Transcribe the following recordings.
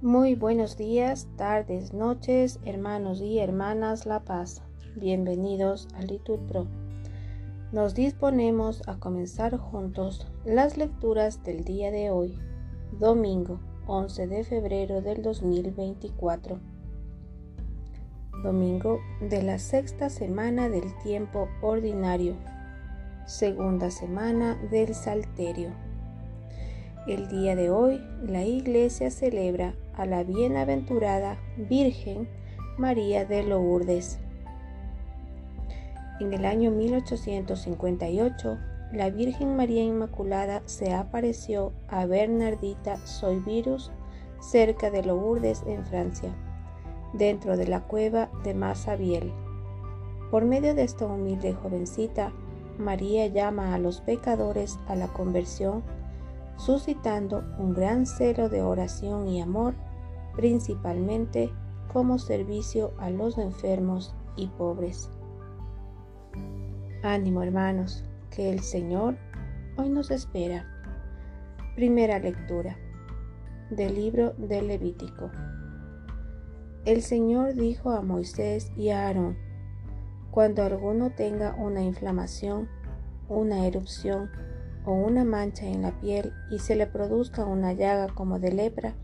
Muy buenos días, tardes, noches, hermanos y hermanas La Paz. Bienvenidos a Litur Pro. Nos disponemos a comenzar juntos las lecturas del día de hoy, domingo 11 de febrero del 2024. Domingo de la sexta semana del tiempo ordinario, segunda semana del Salterio. El día de hoy la Iglesia celebra a la bienaventurada Virgen María de Lourdes. En el año 1858, la Virgen María Inmaculada se apareció a Bernardita Soyvirus cerca de Lourdes en Francia, dentro de la cueva de Massabielle. Por medio de esta humilde jovencita, María llama a los pecadores a la conversión suscitando un gran celo de oración y amor, principalmente como servicio a los enfermos y pobres. Ánimo hermanos, que el Señor hoy nos espera. Primera lectura del libro del Levítico. El Señor dijo a Moisés y a Aarón, cuando alguno tenga una inflamación, una erupción, o una mancha en la piel y se le produzca una llaga como de lepra,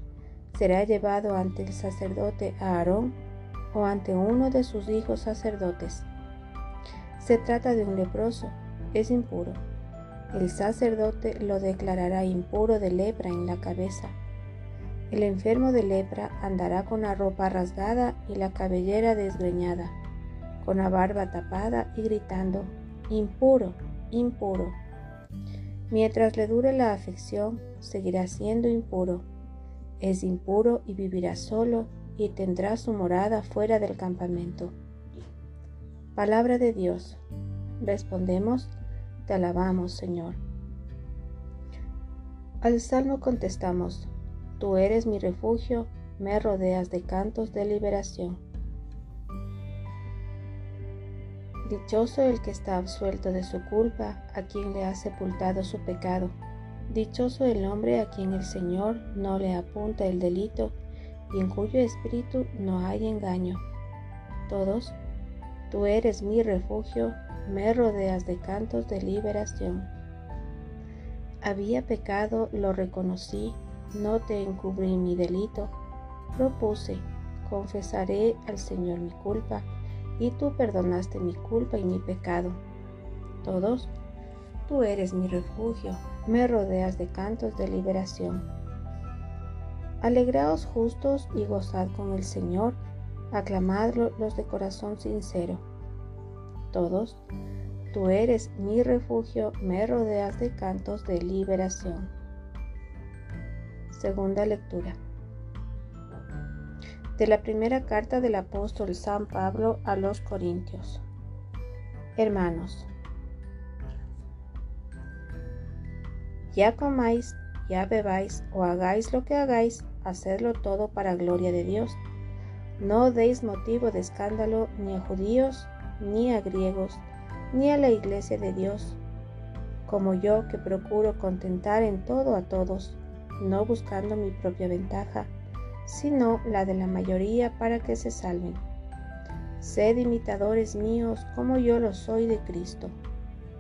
será llevado ante el sacerdote Aarón o ante uno de sus hijos sacerdotes. Se trata de un leproso, es impuro. El sacerdote lo declarará impuro de lepra en la cabeza. El enfermo de lepra andará con la ropa rasgada y la cabellera desgreñada, con la barba tapada y gritando, impuro, impuro. Mientras le dure la afección, seguirá siendo impuro. Es impuro y vivirá solo y tendrá su morada fuera del campamento. Palabra de Dios. Respondemos, te alabamos, Señor. Al salmo contestamos, tú eres mi refugio, me rodeas de cantos de liberación. Dichoso el que está absuelto de su culpa, a quien le ha sepultado su pecado. Dichoso el hombre a quien el Señor no le apunta el delito y en cuyo espíritu no hay engaño. Todos, tú eres mi refugio, me rodeas de cantos de liberación. Había pecado, lo reconocí, no te encubrí mi delito, propuse, confesaré al Señor mi culpa y tú perdonaste mi culpa y mi pecado. Todos, tú eres mi refugio, me rodeas de cantos de liberación. Alegraos justos y gozad con el Señor, aclamadlo los de corazón sincero. Todos, tú eres mi refugio, me rodeas de cantos de liberación. Segunda lectura de la primera carta del apóstol San Pablo a los Corintios. Hermanos, ya comáis, ya bebáis o hagáis lo que hagáis, hacedlo todo para gloria de Dios. No deis motivo de escándalo ni a judíos, ni a griegos, ni a la iglesia de Dios, como yo que procuro contentar en todo a todos, no buscando mi propia ventaja sino la de la mayoría para que se salven. Sed imitadores míos como yo lo soy de Cristo.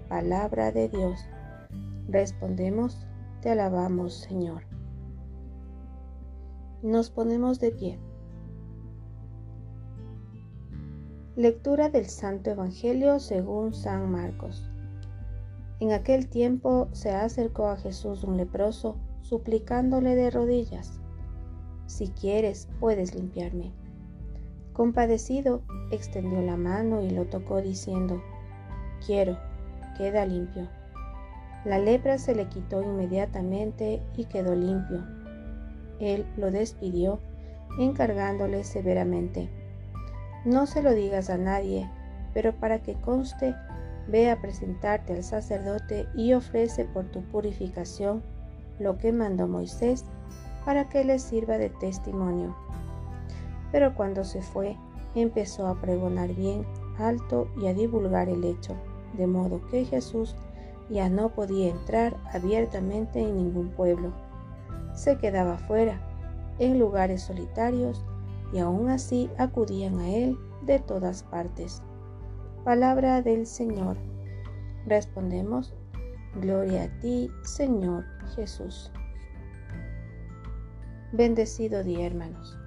Palabra de Dios. Respondemos, te alabamos Señor. Nos ponemos de pie. Lectura del Santo Evangelio según San Marcos. En aquel tiempo se acercó a Jesús un leproso, suplicándole de rodillas si quieres, puedes limpiarme. Compadecido, extendió la mano y lo tocó diciendo, Quiero, queda limpio. La lepra se le quitó inmediatamente y quedó limpio. Él lo despidió, encargándole severamente, No se lo digas a nadie, pero para que conste, ve a presentarte al sacerdote y ofrece por tu purificación lo que mandó Moisés para que les sirva de testimonio. Pero cuando se fue, empezó a pregonar bien alto y a divulgar el hecho, de modo que Jesús Ya no podía entrar abiertamente en ningún pueblo. Se quedaba fuera, en lugares solitarios, y aún así acudían a él de todas partes. Palabra del Señor. Respondemos, Gloria a ti, Señor Jesús. Bendecido día, hermanos.